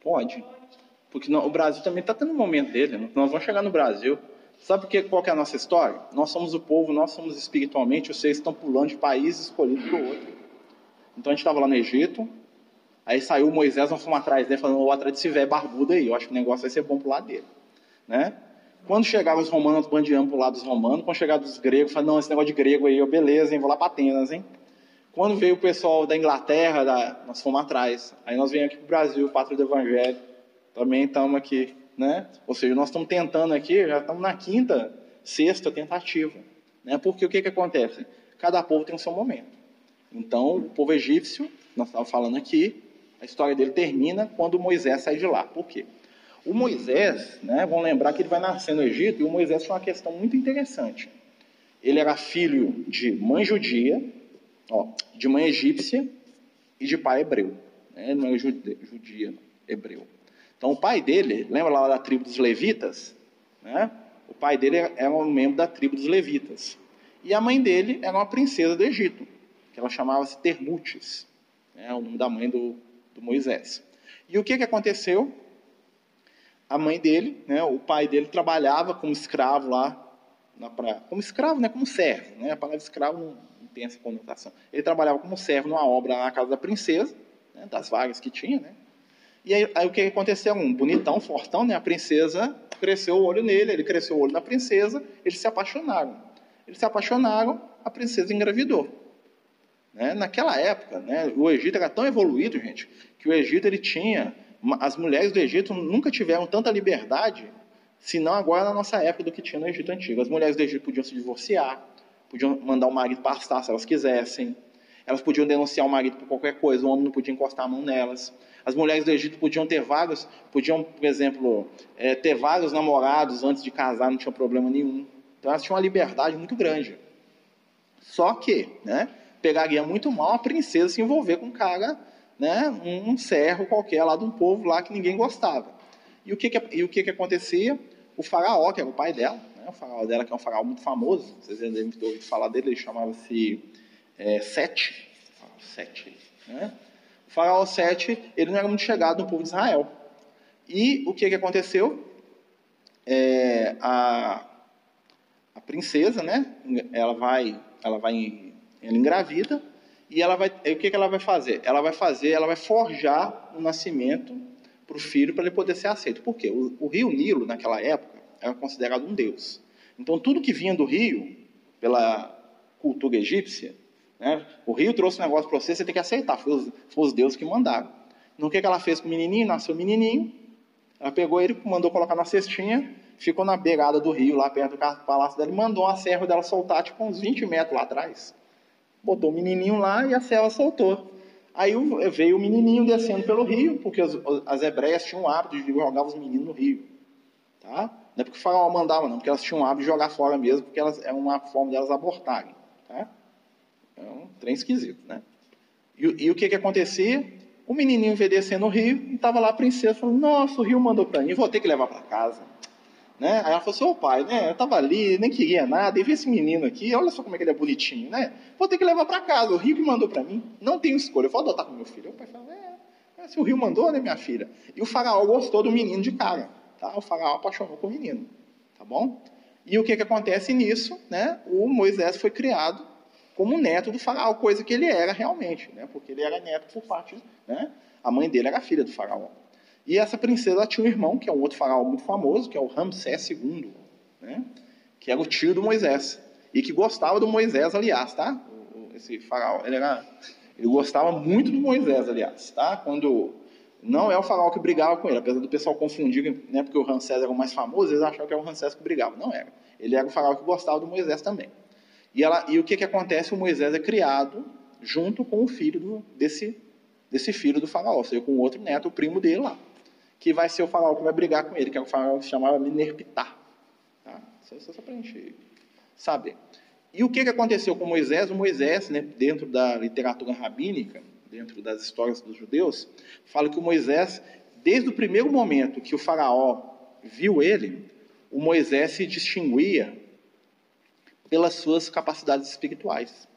Pode. Porque não, o Brasil também está tendo um momento dele. Né? Nós vamos chegar no Brasil. Sabe porque, qual é a nossa história? Nós somos o povo, nós somos espiritualmente, vocês estão pulando de país escolhido para o outro. Então a gente estava lá no Egito, aí saiu Moisés, nós fomos atrás dele, falando, o atrás desse velho barbudo aí, eu acho que o negócio vai ser bom pro lado dele. Né? Quando chegavam os romanos, nós bandeamos pro lado dos romanos, quando chegavam os gregos, falaram, não, esse negócio de grego aí, eu, beleza, hein, vou lá para Atenas, hein? Quando veio o pessoal da Inglaterra, da, nós fomos atrás. Aí nós viemos aqui para o Brasil, pátria do Evangelho. Também estamos aqui, né? Ou seja, nós estamos tentando aqui, já estamos na quinta, sexta tentativa. Né? Porque o que, que acontece? Cada povo tem o seu momento. Então, o povo egípcio, nós estávamos falando aqui, a história dele termina quando Moisés sai de lá. Por quê? O Moisés, né, vamos lembrar que ele vai nascer no Egito, e o Moisés tinha uma questão muito interessante. Ele era filho de mãe judia, Ó, de mãe egípcia e de pai hebreu. Né? Não é judia, hebreu. Então o pai dele, lembra lá da tribo dos levitas? Né? O pai dele era um membro da tribo dos levitas. E a mãe dele era uma princesa do Egito, que ela chamava-se Termutes, né? o nome da mãe do, do Moisés. E o que, que aconteceu? A mãe dele, né, o pai dele trabalhava como escravo lá na praia. Como escravo, né, como servo. Né? A palavra escravo não, tem essa conotação. Ele trabalhava como servo numa obra na casa da princesa, né, das vagas que tinha, né? E aí, aí, o que aconteceu? Um bonitão, fortão, né? A princesa cresceu o olho nele, ele cresceu o olho na princesa, eles se apaixonaram. Eles se apaixonaram, a princesa engravidou. Né? Naquela época, né, o Egito era tão evoluído, gente, que o Egito ele tinha, as mulheres do Egito nunca tiveram tanta liberdade, senão agora na nossa época do que tinha no Egito antigo. As mulheres do Egito podiam se divorciar, podiam mandar o marido pastar se elas quisessem. Elas podiam denunciar o marido por qualquer coisa, o homem não podia encostar a mão nelas. As mulheres do Egito podiam ter vários, podiam, por exemplo, é, ter vários namorados antes de casar, não tinha problema nenhum. Então elas tinham uma liberdade muito grande. Só que, né, pegaria muito mal a princesa se envolver com um cara, né, um servo qualquer lá de um povo lá que ninguém gostava. E o que, que e o que, que acontecia? O faraó, que era o pai dela, né, o faraó dela, que é um faraó muito famoso, vocês devem ter ouvido falar dele, ele chamava-se é, Sete. Sete né? O faraó Sete, ele não era muito chegado no povo de Israel. E o que, que aconteceu? É, a, a princesa, né, ela vai, ela vai, ela engravida, e ela vai, o que, que ela vai fazer? Ela vai fazer, ela vai forjar o nascimento para o filho para ele poder ser aceito. Por quê? O, o rio Nilo, naquela época, era considerado um deus. Então, tudo que vinha do rio, pela cultura egípcia, né, o rio trouxe um negócio para você, você tem que aceitar, foi os, foi os deuses que mandaram. Então, o que, que ela fez com o menininho? Nasceu o menininho, ela pegou ele, mandou colocar na cestinha, ficou na beirada do rio, lá perto do palácio dela, e mandou a serva dela soltar, tipo, uns 20 metros lá atrás. Botou o menininho lá e a serva soltou. Aí veio o menininho descendo pelo rio, porque as, as hebreias tinham o hábito de jogar os meninos no rio. Tá? Não é porque o faraó mandava, não, porque elas tinham o hábito de jogar fora mesmo, porque elas, é uma forma delas abortarem. Tá? É um trem esquisito, né? E, e o que que acontecia? O menininho veio descendo no rio e estava lá a princesa falando, nossa, o rio mandou para mim, vou ter que levar para casa. Né? Aí ela falou assim, ô pai, né? eu estava ali, nem queria nada, e vi esse menino aqui, olha só como é que ele é bonitinho, né? Vou ter que levar para casa, o rio que mandou para mim, não tenho escolha, eu vou adotar com meu filho. O pai falou, é, é, se o rio mandou, né, minha filha? E o faraó gostou do menino de cara. Tá? O faraó apaixonou com o menino. Tá bom? E o que, que acontece nisso? Né? O Moisés foi criado como neto do faraó, coisa que ele era realmente, né? porque ele era neto por parte. Né? A mãe dele era filha do faraó. E essa princesa tinha um irmão, que é um outro faraó muito famoso, que é o Ramsés II, né? que era o tio do Moisés. E que gostava do Moisés, aliás, tá? Esse faraó, ele, era, ele gostava muito do Moisés, aliás, tá? Quando não é o faraó que brigava com ele, apesar do pessoal confundir, né, porque o Ramsés era o mais famoso, eles achavam que era o Ramsés que brigava. Não era. Ele era o faraó que gostava do Moisés também. E, ela, e o que, que acontece? O Moisés é criado junto com o filho do, desse, desse filho do faraó, ou seja, com outro neto, o primo dele lá, que vai ser o faraó que vai brigar com ele, que é o faraó que se chamava Minerpitá. Tá? Isso é só para a gente saber. E o que, que aconteceu com Moisés? O Moisés, né, dentro da literatura rabínica, dentro das histórias dos judeus, fala que o Moisés, desde o primeiro momento que o faraó viu ele, o Moisés se distinguia pelas suas capacidades espirituais.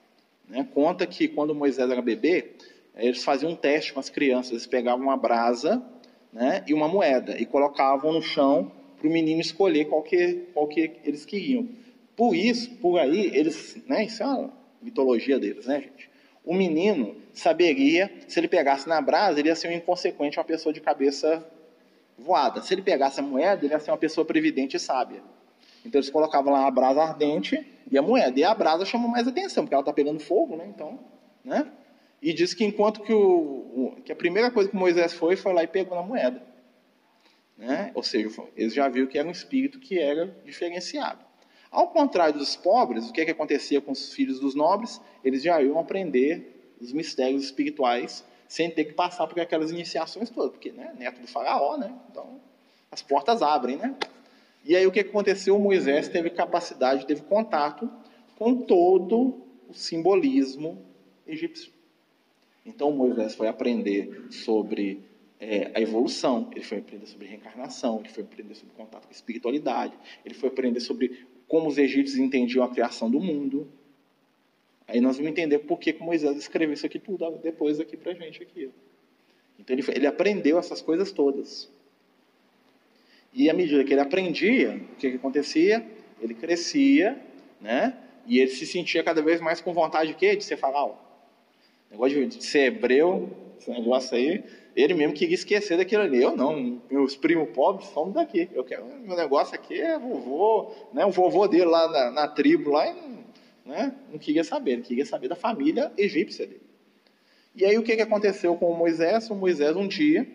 Né? Conta que quando Moisés era bebê, eles faziam um teste com as crianças. Eles pegavam uma brasa né, e uma moeda e colocavam no chão para o menino escolher qual que, qual que eles queriam. Por isso, por aí, eles, né, isso é uma mitologia deles, né, gente? O menino saberia, se ele pegasse na brasa, ele ia ser um inconsequente, uma pessoa de cabeça voada. Se ele pegasse a moeda, ele ia ser uma pessoa previdente e sábia. Então eles colocavam lá a brasa ardente e a moeda. E a brasa chama mais atenção, porque ela está pegando fogo, né? Então, né? E diz que enquanto que, o, que a primeira coisa que Moisés foi, foi lá e pegou na moeda. Né? Ou seja, eles já viram que era um espírito que era diferenciado. Ao contrário dos pobres, o que, é que acontecia com os filhos dos nobres? Eles já iam aprender os mistérios espirituais sem ter que passar por aquelas iniciações todas, porque né, neto do faraó, né? Então as portas abrem, né? E aí o que aconteceu? Moisés teve capacidade, teve contato com todo o simbolismo egípcio. Então Moisés foi aprender sobre é, a evolução, ele foi aprender sobre reencarnação, ele foi aprender sobre contato com a espiritualidade, ele foi aprender sobre como os egípcios entendiam a criação do mundo. Aí nós vamos entender por que Moisés escreveu isso aqui tudo depois aqui para gente aqui. Então ele, ele aprendeu essas coisas todas. E à medida que ele aprendia, o que, que acontecia? Ele crescia, né? E ele se sentia cada vez mais com vontade de quê? De ser faraó. Negócio de ser hebreu, esse negócio aí, ele mesmo queria esquecer daquilo ali. Eu não, meus primos pobres somos daqui. Eu quero, meu negócio aqui é vovô, né? O vovô dele lá na, na tribo lá, né? Não queria saber, ele queria saber da família egípcia dele. E aí o que, que aconteceu com o Moisés? O Moisés um dia,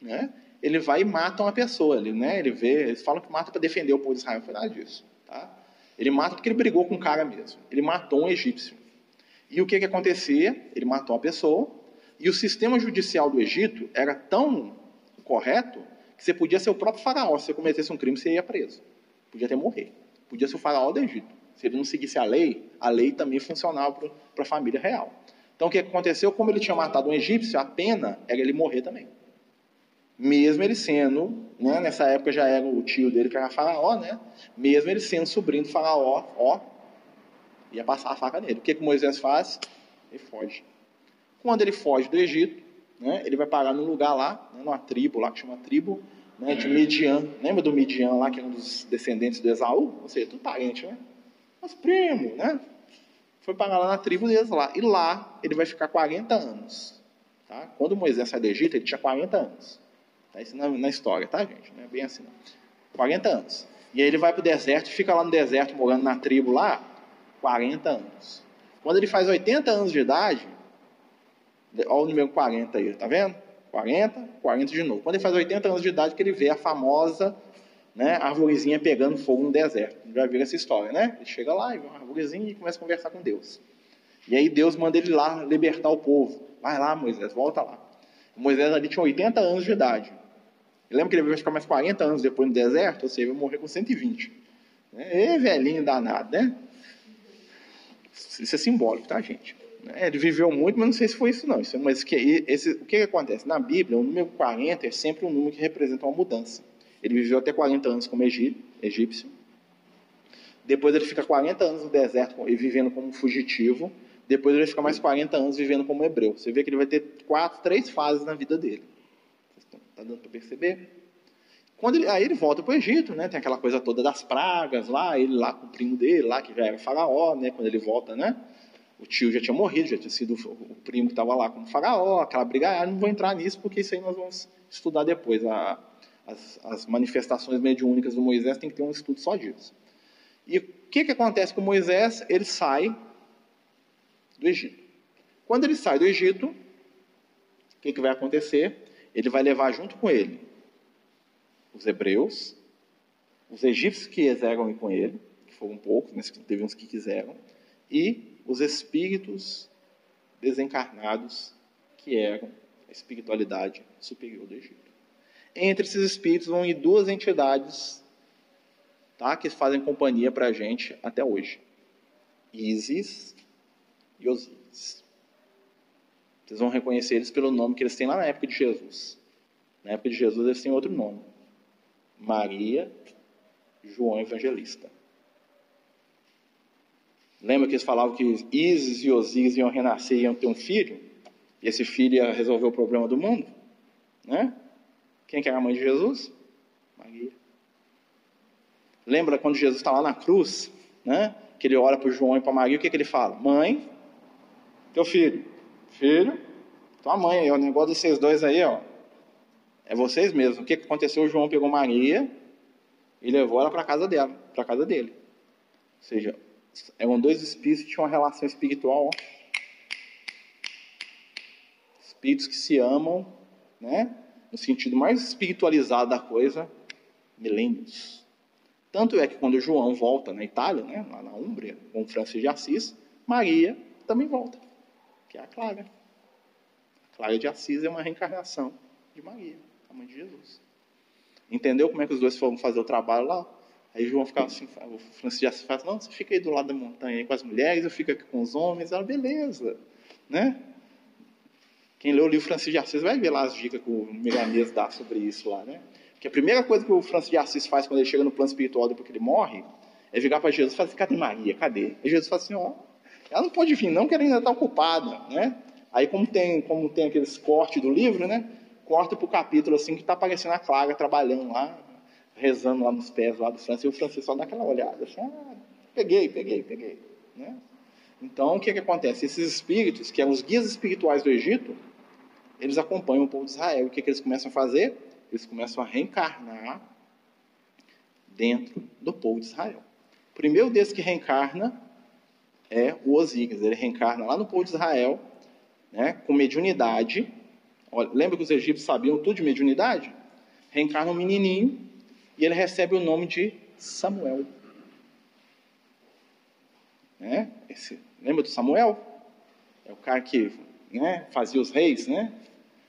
né? Ele vai e mata uma pessoa, ele, né? Ele vê, eles falam que mata para defender o povo de Israel, foi nada disso, tá? Ele mata porque ele brigou com um cara mesmo. Ele matou um egípcio. E o que, que acontecia? Ele matou uma pessoa, e o sistema judicial do Egito era tão correto que você podia ser o próprio faraó. Se você cometesse um crime, você ia preso. Podia até morrer. Podia ser o faraó do Egito. Se ele não seguisse a lei, a lei também funcionava para a família real. Então o que aconteceu? Como ele tinha matado um egípcio, a pena era ele morrer também. Mesmo ele sendo, né, nessa época já era o tio dele que era faraó, né? Mesmo ele sendo sobrinho do faraó, ó, ia passar a faca nele. O que, que Moisés faz? Ele foge. Quando ele foge do Egito, né, ele vai parar num lugar lá, né, numa tribo lá, que chama tribo né, de Midian. Lembra do Midian lá, que é um dos descendentes do Esaú? Ou seja, tudo parente, né? Mas primo, né? Foi parar lá na tribo deles lá. E lá ele vai ficar 40 anos. Tá? Quando Moisés sai do Egito, ele tinha 40 anos. Tá isso na, na história, tá, gente? Não é bem assim, não. 40 anos. E aí ele vai para o deserto e fica lá no deserto, morando na tribo lá, 40 anos. Quando ele faz 80 anos de idade, Olha o número 40 aí, tá vendo? 40, 40 de novo. Quando ele faz 80 anos de idade, que ele vê a famosa né, arvorezinha pegando fogo no deserto. Já viu essa história, né? Ele chega lá e vê uma arvorezinha e começa a conversar com Deus. E aí Deus manda ele lá libertar o povo. Vai lá, Moisés, volta lá. Moisés ali tinha 80 anos de idade. Eu lembro que ele vai ficar mais 40 anos depois no deserto, ou seja, ele morrer com 120. É velhinho danado, né? Isso é simbólico, tá, gente? É, ele viveu muito, mas não sei se foi isso não. Isso, mas que, esse, o que, que acontece? Na Bíblia, o número 40 é sempre um número que representa uma mudança. Ele viveu até 40 anos como egípcio. Depois ele fica 40 anos no deserto e vivendo como fugitivo. Depois ele fica mais 40 anos vivendo como hebreu. Você vê que ele vai ter quatro, três fases na vida dele. Está dando para perceber? Quando ele, aí ele volta para o Egito, né? Tem aquela coisa toda das pragas lá, ele lá com o primo dele, lá que já era faraó, né? Quando ele volta, né? O tio já tinha morrido, já tinha sido o primo que estava lá como faraó, aquela briga, ah, não vou entrar nisso porque isso aí nós vamos estudar depois. A, as, as, manifestações mediúnicas do Moisés tem que ter um estudo só disso. E o que, que acontece com Moisés? Ele sai do Egito. Quando ele sai do Egito, o que, que vai acontecer? Ele vai levar junto com ele os hebreus, os egípcios que ir com ele, que foram poucos, mas teve uns que quiseram, e os espíritos desencarnados que eram a espiritualidade superior do Egito. Entre esses espíritos vão ir duas entidades tá, que fazem companhia para a gente até hoje: Isis e Osíris. Vocês vão reconhecer eles pelo nome que eles têm lá na época de Jesus. Na época de Jesus eles têm outro nome: Maria João Evangelista. Lembra que eles falavam que Isis e Osíris iam renascer e iam ter um filho? E esse filho ia resolver o problema do mundo? Né? Quem que era a mãe de Jesus? Maria. Lembra quando Jesus está lá na cruz, né? Que ele olha para o João e para Maria, o que, que ele fala? Mãe, teu filho. Filho, tua mãe aí, o negócio desses dois aí, ó. É vocês mesmos. O que, aconteceu? O João pegou Maria e levou ela para casa dela, para casa dele. Ou seja, eram dois espíritos que tinham uma relação espiritual, ó. Espíritos que se amam, né? No sentido mais espiritualizado da coisa, milênios. Tanto é que quando João volta na Itália, né, lá na Úmbria, com Francisco de Assis, Maria também volta, que é a Clara. A Clara de Assis é uma reencarnação de Maria, a mãe de Jesus. Entendeu como é que os dois foram fazer o trabalho lá? Aí João ficava assim, o Francisco de Assis fala, não, você fica aí do lado da montanha aí com as mulheres, eu fico aqui com os homens, ela, beleza, né? Quem leu o livro Francisco de Assis vai ver lá as dicas que o Milanês dá sobre isso lá, né? Que a primeira coisa que o Francisco de Assis faz quando ele chega no plano espiritual depois que ele morre, é virar para Jesus e falar assim, cadê Maria, cadê? E Jesus fala assim, ó, ela não pode vir não, que ela ainda está ocupada, né? Aí como tem, como tem aqueles cortes do livro, né? Corta para o capítulo assim que está aparecendo a Clara trabalhando lá, rezando lá nos pés lá do Francisco, e o Francisco só dá aquela olhada, assim, ah, peguei, peguei, peguei. Né? Então, o que, que acontece? Esses espíritos, que eram os guias espirituais do Egito, eles acompanham o povo de Israel. O que, que eles começam a fazer? Eles começam a reencarnar dentro do povo de Israel. O primeiro desses que reencarna é o Osíris. Ele reencarna lá no povo de Israel, né, com mediunidade. Olha, lembra que os egípcios sabiam tudo de mediunidade? Reencarna um menininho e ele recebe o nome de Samuel. Né? Esse, lembra do Samuel? É o cara que né, fazia os reis, né?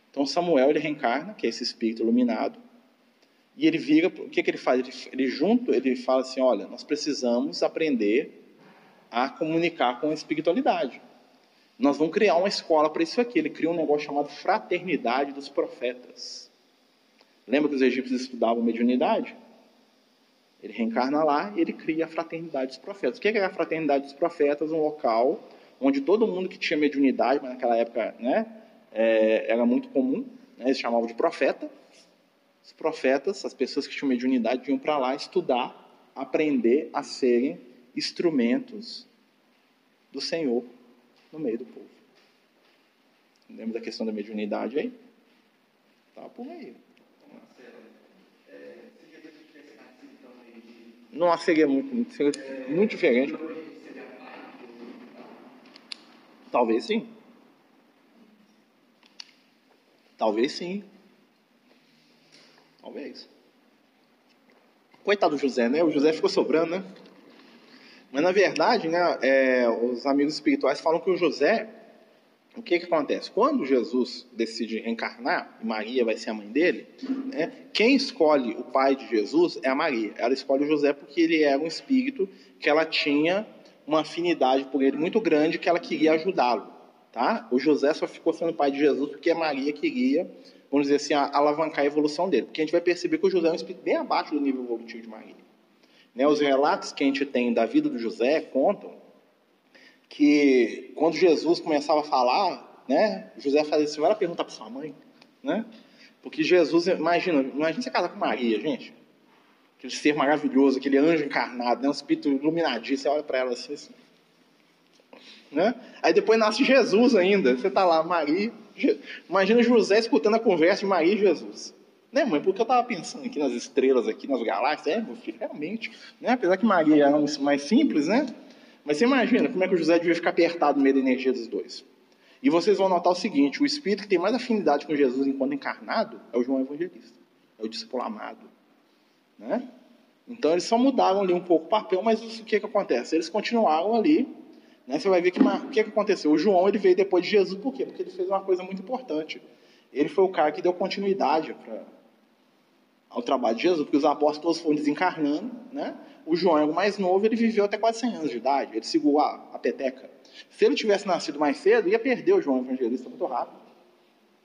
Então Samuel ele reencarna, que é esse espírito iluminado, e ele vira, o que, que ele faz? Ele, ele junto, ele fala assim, olha, nós precisamos aprender a comunicar com a espiritualidade. Nós vamos criar uma escola para isso aqui. Ele cria um negócio chamado Fraternidade dos Profetas. Lembra que os egípcios estudavam mediunidade? Ele reencarna lá e ele cria a Fraternidade dos Profetas. O que é a Fraternidade dos Profetas? Um local onde todo mundo que tinha mediunidade, mas naquela época né, é, era muito comum, né, eles chamavam de profeta. Os profetas, as pessoas que tinham mediunidade, iam para lá estudar, aprender a serem instrumentos do Senhor no meio do povo. Lembra da questão da mediunidade aí? Tá por aí. Não seria muito, seria muito diferente. Talvez sim. Talvez sim. Talvez. Coitado do José, né? O José ficou sobrando, né? Mas na verdade, né, é, os amigos espirituais falam que o José, o que que acontece? Quando Jesus decide reencarnar, e Maria vai ser a mãe dele, né, quem escolhe o pai de Jesus é a Maria. Ela escolhe o José porque ele era um espírito que ela tinha uma afinidade por ele muito grande que ela queria ajudá-lo. Tá? O José só ficou sendo pai de Jesus porque a Maria queria, vamos dizer assim, alavancar a evolução dele. Porque a gente vai perceber que o José é um espírito bem abaixo do nível evolutivo de Maria. Né, os relatos que a gente tem da vida do José contam que quando Jesus começava a falar, né, José fazia assim, vai perguntar para sua mãe, né? Porque Jesus, imagina, imagina você casar com Maria, gente. Aquele ser maravilhoso, aquele anjo encarnado, né, um espírito iluminadinho, você olha para ela assim, assim né? Aí depois nasce Jesus ainda. Você está lá, Maria. Je... Imagina José escutando a conversa de Maria e Jesus. Né, mãe? Porque eu estava pensando aqui nas estrelas, aqui nas galáxias. É, meu filho, realmente. Né? Apesar que Maria era mais simples, né? Mas você imagina como é que o José devia ficar apertado no meio da energia dos dois. E vocês vão notar o seguinte: o espírito que tem mais afinidade com Jesus enquanto encarnado é o João Evangelista. É o discípulo amado. Né? Então eles só mudaram ali um pouco o papel, mas o que, que acontece? Eles continuaram ali né? Você vai ver que o que, que aconteceu. O João ele veio depois de Jesus, por quê? Porque ele fez uma coisa muito importante. Ele foi o cara que deu continuidade pra, ao trabalho de Jesus, porque os apóstolos foram desencarnando. Né? O João é o mais novo, ele viveu até quase 100 anos de idade, ele segurou a, a peteca. Se ele tivesse nascido mais cedo, ia perder o João Evangelista muito rápido.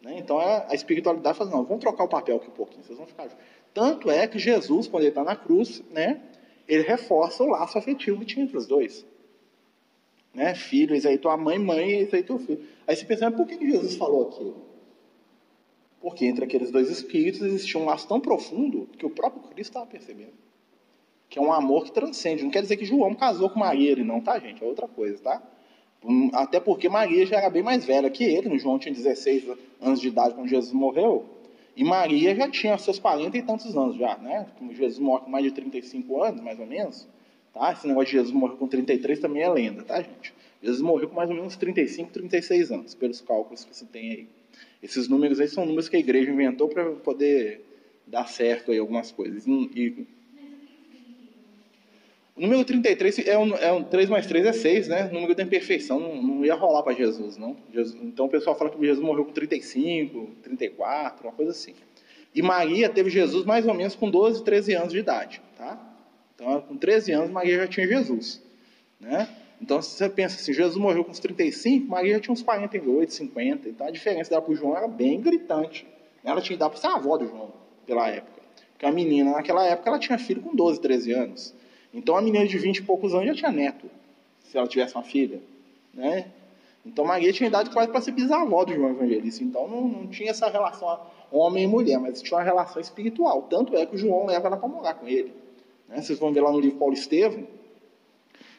Né? Então é, a espiritualidade fala: não, vamos trocar o papel aqui um pouquinho, vocês vão ficar. Tanto é que Jesus, quando ele está na cruz, né, ele reforça o laço afetivo que tinha entre os dois. né? Filho, eis aí tua mãe, mãe, eis aí teu filho. Aí você pensa, mas por que Jesus falou aquilo? Porque entre aqueles dois espíritos existia um laço tão profundo que o próprio Cristo estava percebendo. Que é um amor que transcende. Não quer dizer que João casou com Maria, ele não, tá, gente? É outra coisa, tá? Hum, até porque Maria já era bem mais velha que ele. No João tinha 16 anos de idade quando Jesus morreu. E Maria já tinha seus 40 e tantos anos já, né? Jesus morre com mais de 35 anos, mais ou menos. Tá? Esse negócio de Jesus morrer com 33 também é lenda, tá, gente? Jesus morreu com mais ou menos 35, 36 anos, pelos cálculos que se tem aí. Esses números aí são números que a igreja inventou para poder dar certo aí algumas coisas. E, o número 33 é um, é um 3 mais 3 é 6, né? O número da imperfeição não, não ia rolar para Jesus, não. Jesus, então o pessoal fala que Jesus morreu com 35, 34, uma coisa assim. E Maria teve Jesus mais ou menos com 12, 13 anos de idade, tá? Então, com 13 anos, Maria já tinha Jesus. Né? Então, se você pensa assim, Jesus morreu com uns 35, Maria já tinha uns 48, 50. Então, a diferença dela para o João era bem gritante. Ela tinha idade para ser a avó do João, pela época. Porque a menina, naquela época, ela tinha filho com 12, 13 anos. Então, a menina de 20 e poucos anos já tinha neto, se ela tivesse uma filha. Né? Então, Maria tinha idade quase para ser bisavó do João Evangelista. Então, não, não tinha essa relação homem e mulher, mas tinha uma relação espiritual. Tanto é que o João leva ela para morar com ele. Né? Vocês vão ver lá no livro Paulo Estevam,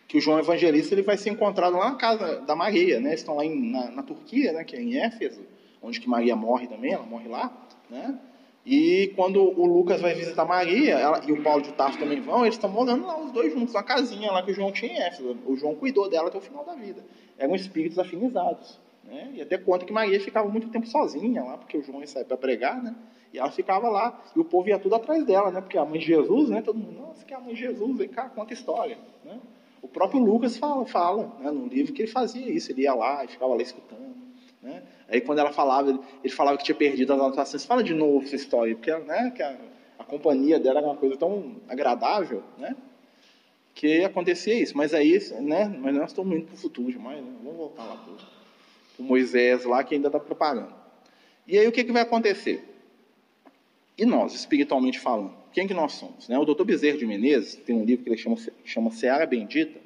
que o João Evangelista ele vai ser encontrado lá na casa da Maria, né? Eles estão lá em, na, na, Turquia, né? Que é em Éfeso, onde que Maria morre também, ela morre lá, né? E quando o Lucas vai visitar Maria, ela, e o Paulo de Tarso também vão, eles estão morando lá os dois juntos, na casinha lá que o João tinha em Éfeso. O João cuidou dela até o final da vida. Eram espíritos afinizados. Né? E até conta que Maria ficava muito tempo sozinha lá, porque o João ia sair para pregar, né? E ela ficava lá, e o povo ia tudo atrás dela, né? Porque a mãe de Jesus, né? Todo mundo, nossa, que é a mãe de Jesus, vem cá, conta história, né? O próprio Lucas fala, fala né, no livro que ele fazia isso, ele ia lá e ficava lá escutando. Né? Aí quando ela falava, ele, falava que tinha perdido as anotações, fala de novo essa história, porque né, que a, a companhia dela era uma coisa tão agradável, né? Que acontecia isso. Mas aí, né? Mas nós estamos indo para o futuro demais, né? Vamos voltar lá para o Moisés lá que ainda está preparando. E aí o que, que vai acontecer? E nós, espiritualmente falando, quem que nós somos? Né? O doutor Bezerra de Menezes tem um livro que ele chama, chama Seara Bendita,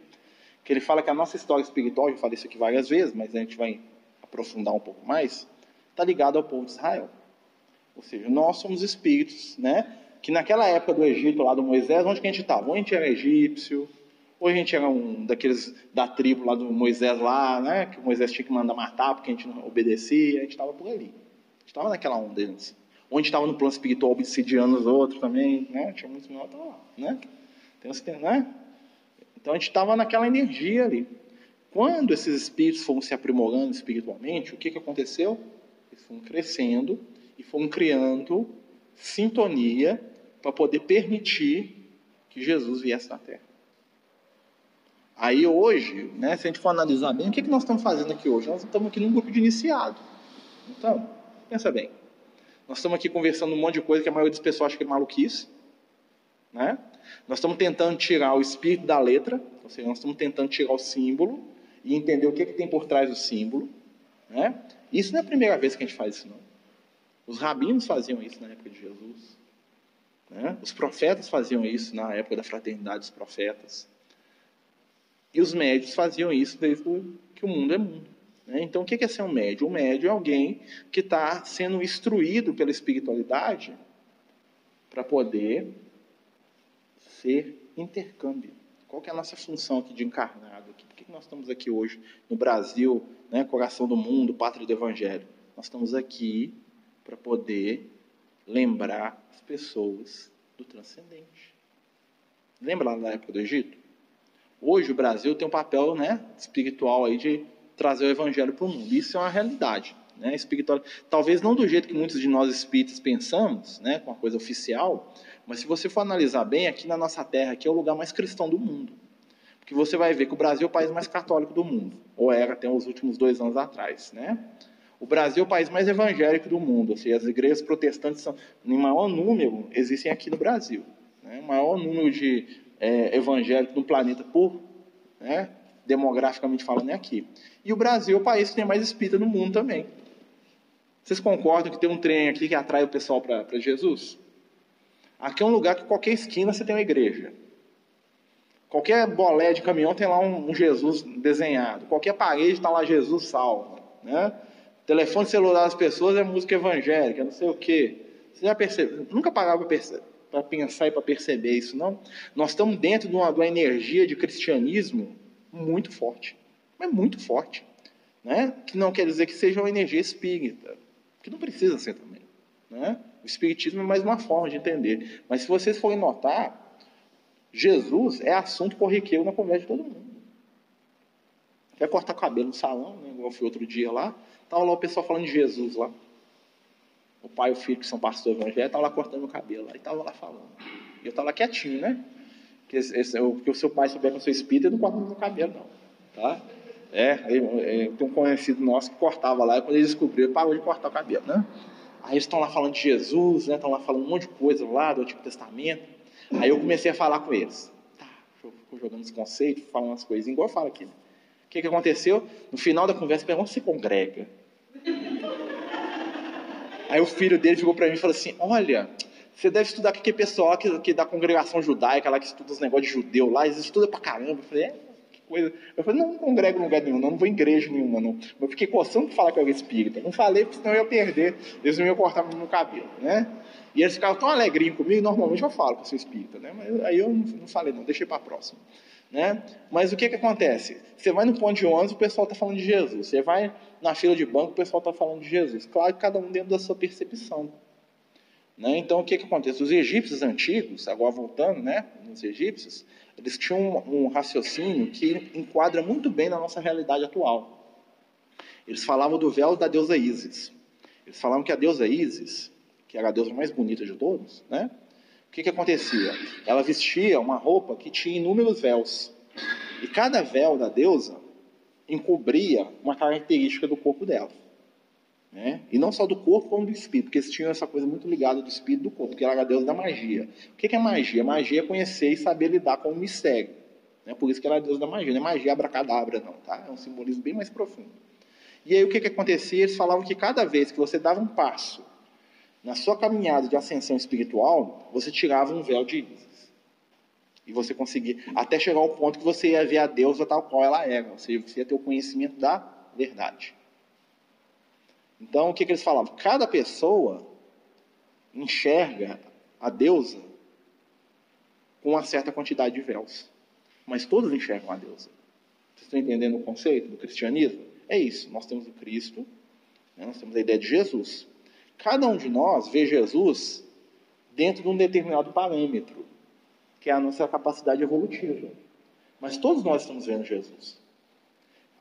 que ele fala que a nossa história espiritual, eu falei isso aqui várias vezes, mas a gente vai aprofundar um pouco mais, está ligado ao povo de Israel. Ou seja, nós somos espíritos, né? Que naquela época do Egito, lá do Moisés, onde que a gente estava? Ou a gente era egípcio, ou a gente era um daqueles da tribo lá do Moisés lá, né? Que o Moisés tinha que mandar matar porque a gente não obedecia, a gente estava por ali. A gente estava naquela onda antes onde estava no plano espiritual obsidiando os outros também, né? Tinha muitos menores, lá, né? Tem, né? Então a gente estava naquela energia ali. Quando esses espíritos foram se aprimorando espiritualmente, o que, que aconteceu? Eles foram crescendo e foram criando sintonia para poder permitir que Jesus viesse na Terra. Aí hoje, né, se a gente for analisar bem, o que, que nós estamos fazendo aqui hoje? Nós estamos aqui num grupo de iniciado. Então, pensa bem. Nós estamos aqui conversando um monte de coisa que a maioria das pessoas acha que é maluquice. Né? Nós estamos tentando tirar o espírito da letra, ou seja, nós estamos tentando tirar o símbolo e entender o que, é que tem por trás do símbolo. Né? Isso não é a primeira vez que a gente faz isso, não. Os rabinos faziam isso na época de Jesus. Né? Os profetas faziam isso na época da fraternidade dos profetas. E os médios faziam isso desde que o mundo é mundo. Né? Então, o que é ser um médio? Um médio é alguém que está sendo instruído pela espiritualidade para poder ser intercâmbio. Qual é a nossa função aqui de encarnado? Por que nós estamos aqui hoje no Brasil, né, coração do mundo, pátria do Evangelho? Nós estamos aqui para poder lembrar as pessoas do transcendente. Lembra lá na época do Egito? Hoje o Brasil tem um papel né, espiritual aí de trazer o evangelho para o mundo. Isso é uma realidade. Né, espiritual. Talvez não do jeito que muitos de nós espíritas pensamos, né, com a coisa oficial, mas se você for analisar bem, aqui na nossa terra, aqui é o lugar mais cristão do mundo. Porque você vai ver que o Brasil é o país mais católico do mundo, ou era até os últimos dois anos atrás. Né? O Brasil é o país mais evangélico do mundo, ou seja, as igrejas protestantes são, em maior número, existem aqui no Brasil. Né? O maior número de é, evangélicos no planeta por né, demograficamente falando, é aqui. E o Brasil é o país que tem mais espírita no mundo também. Vocês concordam que tem um trem aqui que atrai o pessoal para Jesus? Aqui é um lugar que qualquer esquina você tem uma igreja. Qualquer bolé de caminhão tem lá um, um Jesus desenhado. Qualquer parede está lá Jesus salvo. Né? Telefone celular das pessoas é música evangélica, não sei o quê. Você já percebeu? Nunca parava para pensar e para perceber isso, não? Nós estamos dentro de uma, de uma energia de cristianismo muito forte. Mas muito forte. Né? Que não quer dizer que seja uma energia espírita. Que não precisa ser também. Né? O espiritismo é mais uma forma de entender. Mas se vocês forem notar, Jesus é assunto corriqueiro na conversa de todo mundo. Quer cortar cabelo no salão, né? igual fui outro dia lá. Estava lá o pessoal falando de Jesus lá. O pai e o filho, que são pastores evangélicos, estavam lá cortando o cabelo. E estava lá falando. E eu estava lá quietinho, né? Porque, esse, porque o seu pai souber que eu sou espírita, ele não corta meu cabelo, não. Tá? É, eu, tem um conhecido nosso que cortava lá, e quando ele descobriu, ele parou de cortar o cabelo, né? Aí eles estão lá falando de Jesus, né? Estão lá falando um monte de coisa lá do Antigo Testamento. Aí eu comecei a falar com eles. Tá, jogando os conceitos, falando as coisas, igual eu falo aqui. O que, que aconteceu? No final da conversa, perguntou se congrega. Aí o filho dele ficou para mim e falou assim: Olha, você deve estudar aquele pessoal que, que da congregação judaica, lá que estuda os negócios de judeu lá, eles estudam pra caramba. Eu falei: É, que coisa. Eu falei: Não, não congrego em lugar nenhum, não, não vou em igreja nenhuma, não. Eu fiquei coçando pra falar que eu era espírita. Não falei, porque senão eu ia perder. Eles não iam cortar meu cabelo, né? E eles ficavam tão alegrinhos comigo, normalmente eu falo que eu sou espírita, né? Mas aí eu não falei, não, deixei para a próxima. Né? Mas o que, que acontece? Você vai no ponto de ônibus, o pessoal está falando de Jesus. Você vai na fila de banco, o pessoal está falando de Jesus. Claro que cada um dentro da sua percepção. Né? Então, o que, que acontece? Os egípcios antigos, agora voltando né, nos egípcios, eles tinham um, um raciocínio que enquadra muito bem na nossa realidade atual. Eles falavam do véu da deusa Ísis. Eles falavam que a deusa Ísis que era a deusa mais bonita de todos, né? O que, que acontecia? Ela vestia uma roupa que tinha inúmeros véus. E cada véu da deusa encobria uma característica do corpo dela. Né? E não só do corpo, como do espírito, porque eles tinham essa coisa muito ligada do espírito e do corpo, ela era a deusa da magia. O que é magia? Magia é conhecer e saber lidar com o mistério. Né? Por isso que ela é a deusa da magia. Não é magia abracadabra, não. Tá? É um simbolismo bem mais profundo. E aí o que, que acontecia? Eles falavam que cada vez que você dava um passo na sua caminhada de ascensão espiritual, você tirava um véu de Ísis. E você conseguia, até chegar ao ponto que você ia ver a deusa tal qual ela era, ou seja, você ia ter o conhecimento da verdade. Então, o que, que eles falavam? Cada pessoa enxerga a deusa com uma certa quantidade de véus. Mas todos enxergam a deusa. Vocês estão entendendo o conceito do cristianismo? É isso. Nós temos o Cristo, né? nós temos a ideia de Jesus. Cada um de nós vê Jesus dentro de um determinado parâmetro, que é a nossa capacidade evolutiva. Mas todos nós estamos vendo Jesus.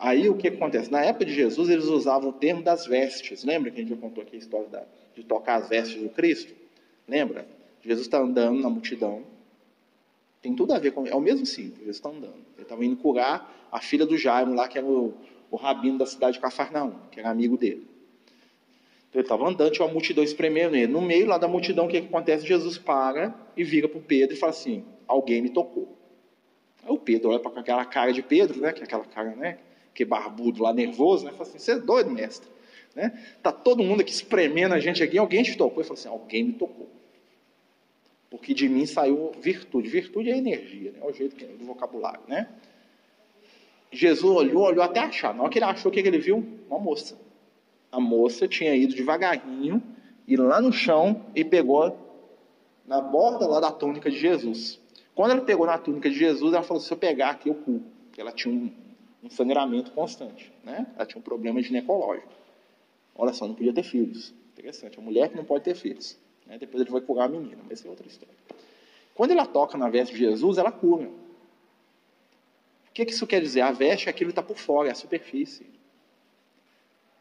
Aí o que acontece? Na época de Jesus, eles usavam o termo das vestes. Lembra que a gente já contou aqui a história da, de tocar as vestes do Cristo? Lembra? Jesus está andando na multidão. Tem tudo a ver com. É o mesmo símbolo, Jesus está andando. Ele estava indo curar a filha do Jairo, lá, que era o, o rabino da cidade de Cafarnaum, que era amigo dele. Então, ele estava andando, tinha uma multidão espremendo ele. No meio lá da multidão, o que, que acontece? Jesus para e vira para o Pedro e fala assim: Alguém me tocou. Aí o Pedro olha para aquela cara de Pedro, né? Que é aquela cara, né? Que barbudo lá, nervoso, né? Fala assim: Você é doido, mestre? Né? Tá todo mundo aqui espremendo a gente aqui, alguém te tocou. Ele fala assim: Alguém me tocou. Porque de mim saiu virtude. Virtude é energia, né? É o jeito que, do vocabulário, né? Jesus olhou, olhou até achar. Na hora que ele achou, o que, que ele viu? Uma moça a moça tinha ido devagarinho e lá no chão e pegou na borda lá da túnica de Jesus. Quando ela pegou na túnica de Jesus, ela falou: se eu pegar aqui, eu. Porque ela tinha um, um sangramento constante, né? Ela tinha um problema ginecológico. Olha só, não podia ter filhos. Interessante. A mulher que não pode ter filhos. Né? Depois ele vai curar a menina, mas é outra história. Quando ela toca na veste de Jesus, ela cura. O que, que isso quer dizer? A veste é aquilo que está por fora, é a superfície.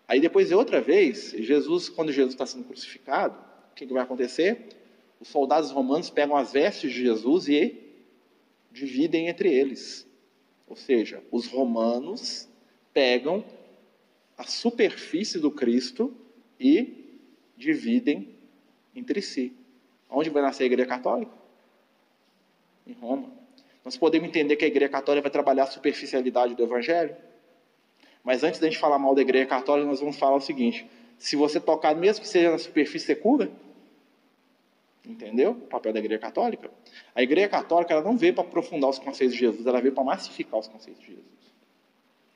Aí depois, outra vez, Jesus, quando Jesus está sendo crucificado, o que, que vai acontecer? Os soldados romanos pegam as vestes de Jesus e dividem entre eles. Ou seja, os romanos pegam a superfície do Cristo e dividem entre si. Onde vai nascer a Igreja Católica? Em Roma. Nós podemos entender que a Igreja Católica vai trabalhar a superficialidade do Evangelho? Mas antes da gente falar mal da igreja católica, nós vamos falar o seguinte: se você tocar, mesmo que seja na superfície, você cura? Entendeu? O papel da Igreja Católica. A Igreja Católica ela não veio para aprofundar os conceitos de Jesus, ela veio para massificar os conceitos de Jesus.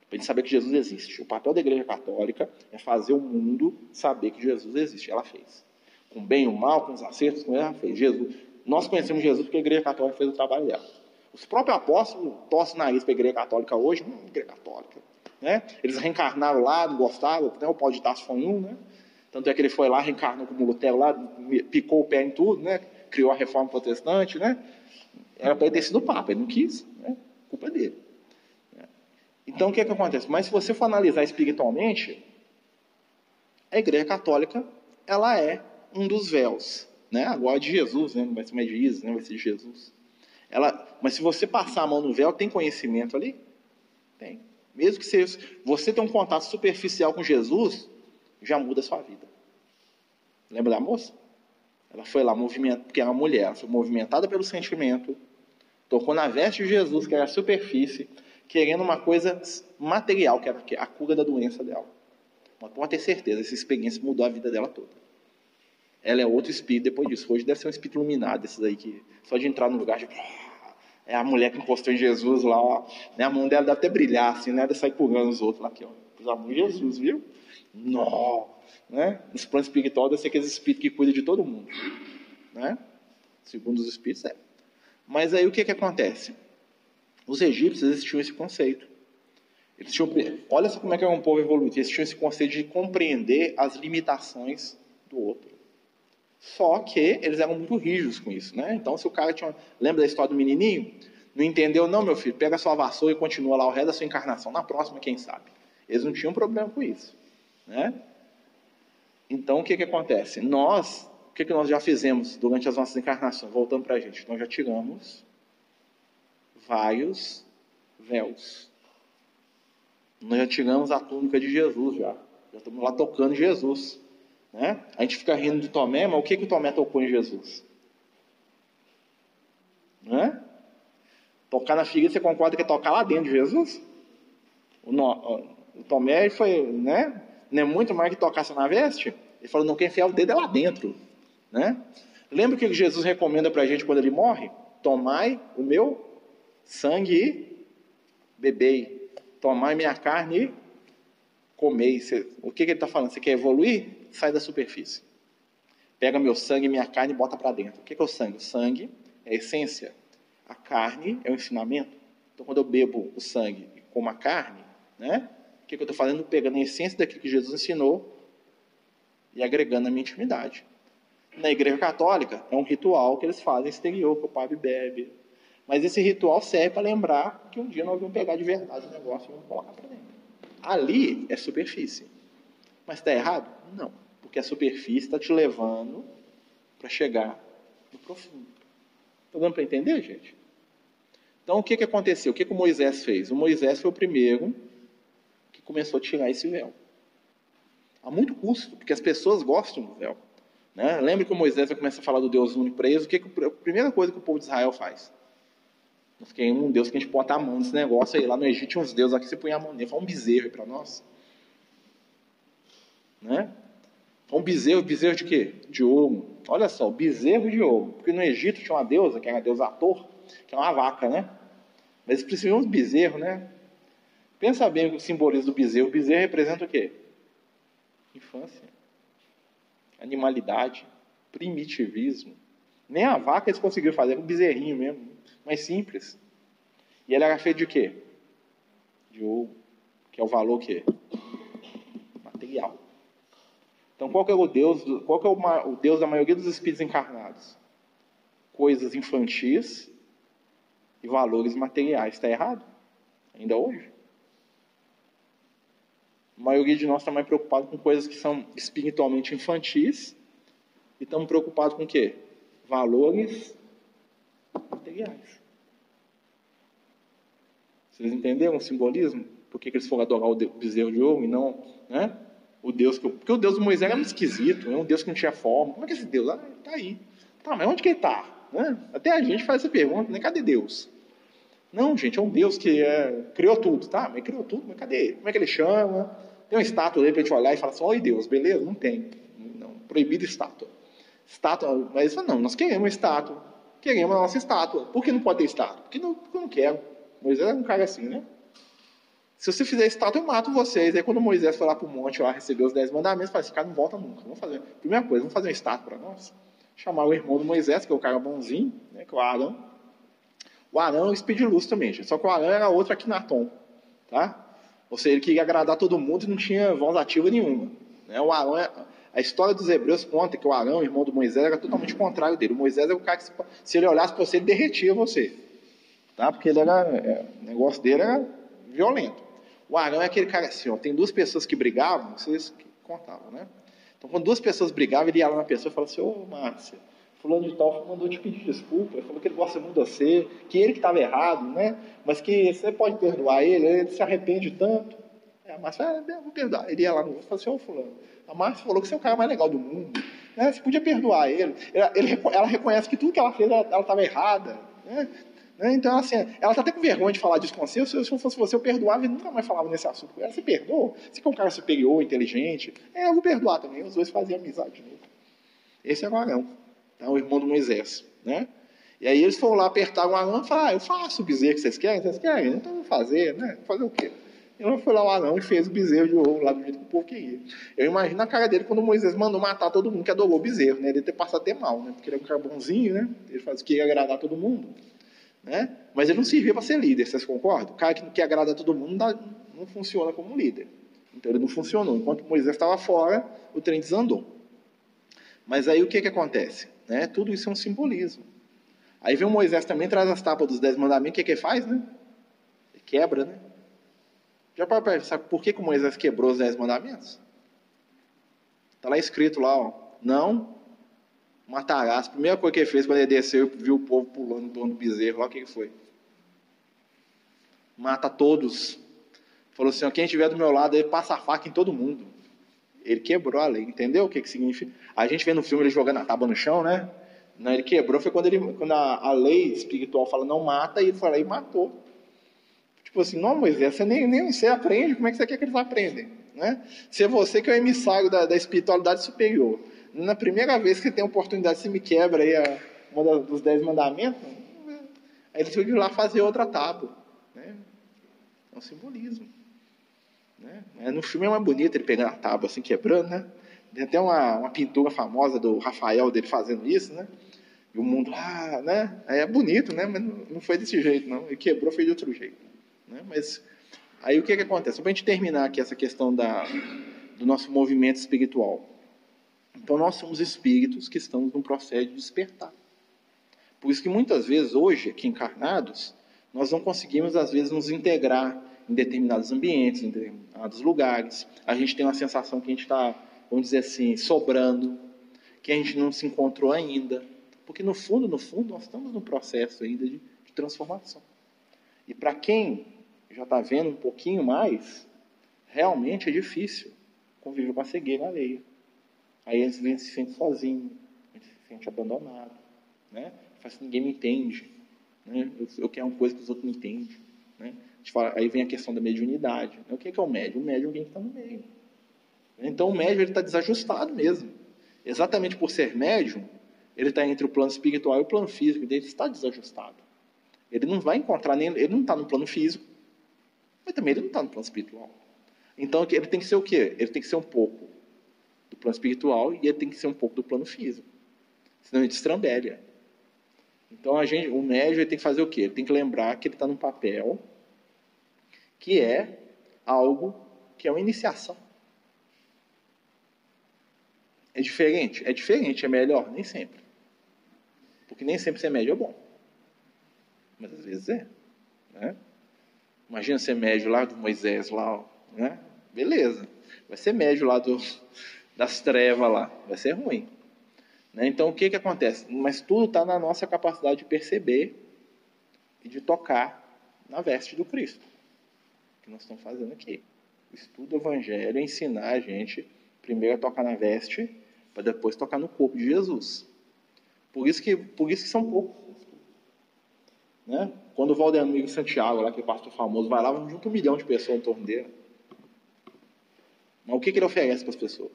Para gente saber que Jesus existe. O papel da Igreja Católica é fazer o mundo saber que Jesus existe. Ela fez. Com bem ou mal, com os acertos, com ela fez. Jesus. Nós conhecemos Jesus porque a Igreja Católica fez o trabalho dela. Os próprios apóstolos torcem nariz para a Igreja Católica hoje, hum, Igreja Católica. Né? Eles reencarnaram lá, não gostavam, né? o pau de Tasso foi um, né? Tanto é que ele foi lá, reencarnou como Lutero lá, picou o pé em tudo, né? Criou a reforma protestante, né? Era para ele ter sido Papa, ele não quis, né? Culpa dele. Então, o que, é que acontece? Mas se você for analisar espiritualmente, a Igreja Católica, ela é um dos véus, né? Agora de Jesus, né? Não vai ser mais de Isis, né? Vai ser de Jesus. Ela, mas se você passar a mão no véu, tem conhecimento ali? Tem. Mesmo que seja, você tenha um contato superficial com Jesus, já muda a sua vida. Lembra da moça? Ela foi lá, movimento, porque era uma mulher, ela foi movimentada pelo sentimento, tocou na veste de Jesus, que era a superfície, querendo uma coisa material, que era a cura da doença dela. Mas pode ter certeza, essa experiência mudou a vida dela toda. Ela é outro espírito depois disso. Hoje deve ser um espírito iluminado, esses aí que só de entrar no lugar de é a mulher que encostou em Jesus lá, ó, né? a mão dela deve até brilhar, assim, né? Deve sair curando os outros lá aqui, ó. Pelo amor de Jesus, viu? Não, né? Nos planos espirituais deve ser aquele espírito que cuida de todo mundo, né? Segundo os espíritos, é. Mas aí o que que acontece? Os egípcios existiam esse conceito. Eles tinham, olha só como é que é um povo evoluído. Eles tinham esse conceito de compreender as limitações do outro. Só que eles eram muito rígidos com isso, né? Então, se o cara tinha. Lembra da história do menininho? Não entendeu, não, meu filho, pega sua vassoura e continua lá o resto da sua encarnação. Na próxima, quem sabe? Eles não tinham problema com isso, né? Então, o que, que acontece? Nós, o que, que nós já fizemos durante as nossas encarnações? Voltando para a gente, nós já tiramos vários véus. Nós já tiramos a túnica de Jesus, já. Já estamos lá tocando Jesus. Né? A gente fica rindo de Tomé, mas o que, que o Tomé tocou em Jesus? Né? Tocar na ferida, você concorda que é tocar lá dentro de Jesus? O, no, o Tomé foi, né? Não é muito mais que tocasse na veste? Ele falou, não, quem enfiar o dedo é lá dentro. Né? Lembra o que Jesus recomenda para a gente quando ele morre? Tomai o meu sangue e bebei. Tomai minha carne e comei. O que, que ele está falando? Você quer evoluir? sai da superfície. Pega meu sangue e minha carne e bota para dentro. O que é o sangue? O sangue é a essência. A carne é o ensinamento. Então, quando eu bebo o sangue e como a carne, né? O que, eu estou fazendo? Pegando a essência daquilo que Jesus ensinou e agregando a minha intimidade. Na Igreja Católica, é um ritual que eles fazem exterior, que o padre bebe. Mas esse ritual serve para lembrar que um dia nós vamos pegar de verdade o negócio e vamos colocar para dentro. Ali é superfície. Mas está errado? Não porque a superfície está te levando para chegar no profundo. Está dando para entender, gente? Então, o que, que aconteceu? O que, que o Moisés fez? O Moisés foi o primeiro começou a tirar esse véu. Há muito custo, porque as pessoas gostam do véu. Né? Lembra que o Moisés começa a falar do Deus único eles? O que, que a primeira coisa que o povo de Israel faz? Nós queremos um Deus que a gente bota a mão nesse negócio aí. Lá no Egito tinha uns deuses aqui, você põe a mão nele, fala um bezerro para nós. Né? Um bezerro, bezerro de quê? De ouro. Olha só, bezerro de ouro. Porque no Egito tinha uma deusa, que era a deusa Ator, que é uma vaca, né? Mas eles precisam de bezerro, né? Pensa bem o simbolismo do bezerro. O bezerro representa o quê? Infância. Animalidade. Primitivismo. Nem a vaca eles conseguiram fazer, era um bezerrinho mesmo. Mais simples. E ele era feito de quê? De ouro. Que é o valor que material. Então, qual que é o Deus, qual que é o, o Deus da maioria dos espíritos encarnados? Coisas infantis e valores materiais. Está errado? Ainda hoje? A maioria de nós está mais preocupado com coisas que são espiritualmente infantis e estamos preocupados com o quê? Valores materiais. Vocês entenderam o simbolismo? Por que, que eles foram adorar o bezerro de ouro e não, né? o Deus que. Porque o Deus do Moisés era muito esquisito, é um Deus que não tinha forma. Como é que esse Deus? Ah, está aí. Tá, mas onde que ele está? Né? Até a gente faz essa pergunta, né? Cadê Deus? Não, gente, é um Deus que é, criou tudo, tá? Mas criou tudo, mas cadê? Como é que ele chama? Tem uma estátua dele para a gente olhar e falar assim: Oi, Deus, beleza? Não tem. Não, proibido estátua. Estátua, mas não, nós queremos estátua, queremos a nossa estátua. Por que não pode ter estátua? Porque, não, porque eu não quero. Moisés é um cara assim, né? Se você fizer estátua, eu mato vocês. Aí quando Moisés foi lá para o monte lá receber os dez mandamentos, falou: esse cara não volta nunca. Vamos fazer. Primeira coisa, vamos fazer uma estátua para nós. Chamar o irmão do Moisés, que é o cara bonzinho, né, que é o. O Arão o Speed Luz também, gente. Só que o Arão era outro aqui na Tom. Tá? Ou seja, ele queria agradar todo mundo e não tinha voz ativa nenhuma. Né? O Arão é, a história dos hebreus conta que o Arão, irmão do Moisés, era totalmente contrário dele. O Moisés é o cara que, se ele olhasse para você, ele derretia você. Tá? Porque ele era, é, o negócio dele era violento. O Arão é aquele cara assim, ó, tem duas pessoas que brigavam, vocês contavam, né? Então, quando duas pessoas brigavam, ele ia lá na pessoa e falava assim, ô Márcia, fulano de tal mandou te pedir desculpa, falou que ele gosta muito de você, que ele que estava errado, né? Mas que você pode perdoar ele, ele se arrepende tanto. É, a Márcia, ah, vou perdoar. Ele ia lá no outro e falou assim, ô fulano, a Márcia falou que você é o cara mais legal do mundo, né? Você podia perdoar ele. Ela, ele, ela reconhece que tudo que ela fez, ela estava errada, né? Né? Então, assim, ela está até com vergonha de falar disso com você. Se eu fosse você, eu perdoava e nunca mais falava nesse assunto. Ela se perdoa. Você que é um cara superior, inteligente. É, eu vou perdoar também. Os dois faziam amizade de. Esse é o Arão, tá? o irmão do Moisés. Né? E aí eles foram lá apertar o Arão e falaram: ah, eu faço o bezerro que vocês querem? Vocês querem? Então eu vou fazer, né? Fazer o quê? Ele foi lá o Arão e fez o bezerro de ouro lá do jeito que o povo queria. Eu imagino a cara dele quando Moisés mandou matar todo mundo que adorou o bezerro, né? Ele ter passado até mal, né? Porque ele é um cara bonzinho, né? Ele faz o que ia agradar todo mundo. Né? Mas ele não servia para ser líder, vocês concordam? O cara que, que agrada a todo mundo não, não funciona como líder. Então ele não funcionou. Enquanto Moisés estava fora, o trem desandou. Mas aí o que, que acontece? Né? Tudo isso é um simbolismo. Aí vem o Moisés também, traz as tapas dos dez mandamentos, o que, que ele faz? Né? Ele quebra, né? Já para pensar por que, que o Moisés quebrou os dez mandamentos? Está lá escrito lá, ó, não matarás. A primeira coisa que ele fez quando ele desceu e viu o povo pulando em torno do bezerro, olha o que ele foi. Mata todos. Falou assim: ó, quem estiver do meu lado, ele passa a faca em todo mundo. Ele quebrou a lei, entendeu o que, que significa? A gente vê no filme ele jogando a tábua no chão, né? Não, ele quebrou, foi quando, ele, quando a, a lei espiritual fala não mata, e ele foi lá e matou. Tipo assim, não, Moisés, você nem, nem você aprende, como é que você quer que eles aprendem? Né? Se é você que é o emissário da, da espiritualidade superior, na primeira vez que tem a oportunidade, você me quebra aí a, uma dos dez mandamentos, aí ele ir lá fazer outra tábua. Né? É um simbolismo. Né? No filme é mais bonito ele pegando a tábua assim, quebrando, né? Tem até uma, uma pintura famosa do Rafael dele fazendo isso, né? E o mundo ah, né? É bonito, né? Mas não foi desse jeito, não. Ele quebrou, foi de outro jeito. Né? Mas aí o que, que acontece? Para a gente terminar aqui essa questão da, do nosso movimento espiritual. Então nós somos espíritos que estamos num processo de despertar. Por isso que muitas vezes hoje, aqui encarnados, nós não conseguimos às vezes nos integrar em determinados ambientes, em determinados lugares. A gente tem uma sensação que a gente está, vamos dizer assim, sobrando, que a gente não se encontrou ainda. Porque no fundo, no fundo, nós estamos num processo ainda de, de transformação. E para quem já está vendo um pouquinho mais, realmente é difícil conviver com a cegueira alheia. Aí a gente se sente sozinho, se sente abandonado, né? Faz que ninguém me entende, né? Eu, eu quero uma coisa que os outros não entendem, né? Fala, aí vem a questão da mediunidade. Né? O que é, o médium? O médium é alguém que está no meio. Então o médium está desajustado mesmo. Exatamente por ser médium, ele está entre o plano espiritual e o plano físico, ele está desajustado. Ele não vai encontrar nem. Ele não está no plano físico, mas também ele não está no plano espiritual. Então ele tem que ser o quê? Ele tem que ser um pouco do plano espiritual e ele tem que ser um pouco do plano físico. Senão ele destrambelha. Então a gente, o médium tem que fazer o quê? Ele tem que lembrar que ele está num papel que é algo que é uma iniciação. É diferente? É diferente, é melhor? Nem sempre. Porque nem sempre ser médio é bom. Mas às vezes é. Né? Imagina ser médio lá do Moisés, lá, né? Beleza. Vai ser médio lá do, das trevas lá. Vai ser ruim. Né? Então, o que, que acontece? Mas tudo está na nossa capacidade de perceber e de tocar na veste do Cristo. Que nós estamos fazendo aqui. O estudo do Evangelho ensinar a gente primeiro a tocar na veste, para depois tocar no corpo de Jesus. Por isso que, por isso que são poucos. Né? Quando o Valdemiro Santiago, lá, que é pastor famoso, vai lá, junto um milhão de pessoas em torno dele. Mas o que, que ele oferece para as pessoas?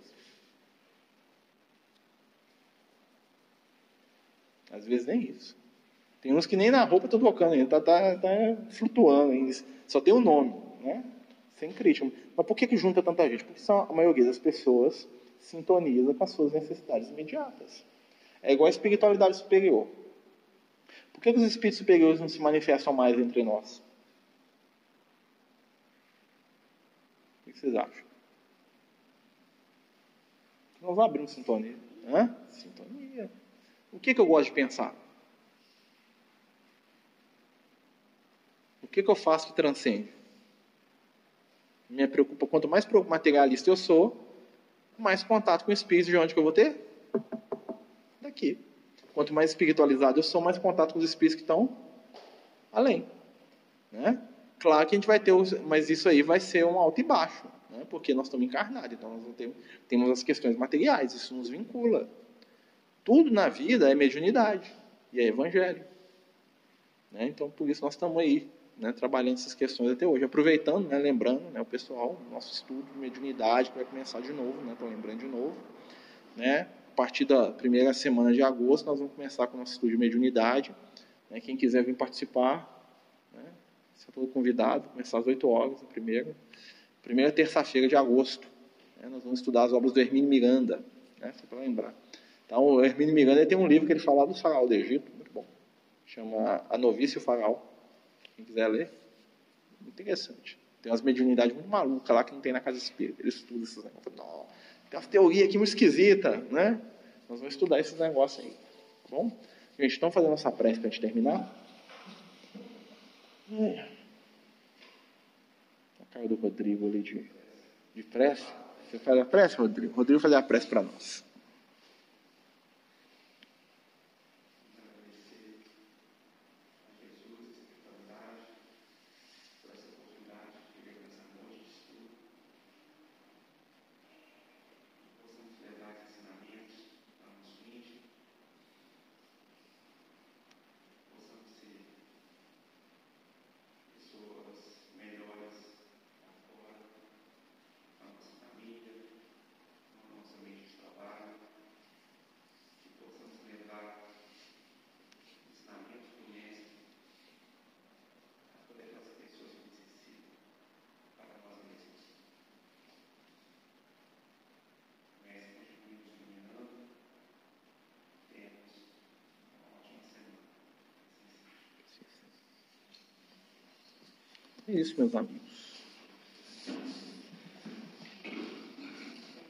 Às vezes nem isso. Tem uns que nem na roupa estão tocando ainda, tá, tá, tá flutuando ainda. Só tem o um nome, né? Sem crítica. Mas por que, que junta tanta gente? Porque são, a maioria das pessoas sintoniza com as suas necessidades imediatas. É igual a espiritualidade superior. Por que, que os espíritos superiores não se manifestam mais entre nós? O que vocês acham? Nós abrimos sintonia. Hã? Sintonia. O que, que eu gosto de pensar? O que, que eu faço que transcende? Me preocupa, quanto mais materialista eu sou, mais contato com o espírito de onde que eu vou ter? Daqui. Quanto mais espiritualizado eu sou, mais contato com os espíritos que estão além. Né? Claro que a gente vai ter, os, mas isso aí vai ser um alto e baixo, né? porque nós estamos encarnados, então nós temos, temos as questões materiais, isso nos vincula. Tudo na vida é mediunidade e é evangelho. Né? Então, por isso nós estamos aí, né, trabalhando essas questões até hoje. Aproveitando, né, lembrando né, o pessoal, nosso estudo de mediunidade, que vai começar de novo, estou né, lembrando de novo. Né? A partir da primeira semana de agosto, nós vamos começar com o nosso estudo de mediunidade. Né? Quem quiser vir participar, né, está todo convidado, começar às 8 horas, a primeira, primeira terça-feira de agosto. Né? Nós vamos estudar as obras do Hermínio Miranda, né, só para lembrar. Então, o Hermínio Miranda tem um livro que ele fala do faraó do Egito, muito bom. Chama A Novice e o Faraó. Quem quiser ler, interessante. Tem umas mediunidades muito malucas lá que não tem na casa espírita. Ele estuda esses negócios. Não, tem uma teoria aqui muito esquisita, né? Nós vamos estudar esses negócios aí. Tá bom? Gente, estamos fazendo nossa prece para a gente terminar? É. A cara do Rodrigo ali de, de prece. Você faz a prece, Rodrigo? Rodrigo fazer a prece para nós. Isso, meus amigos.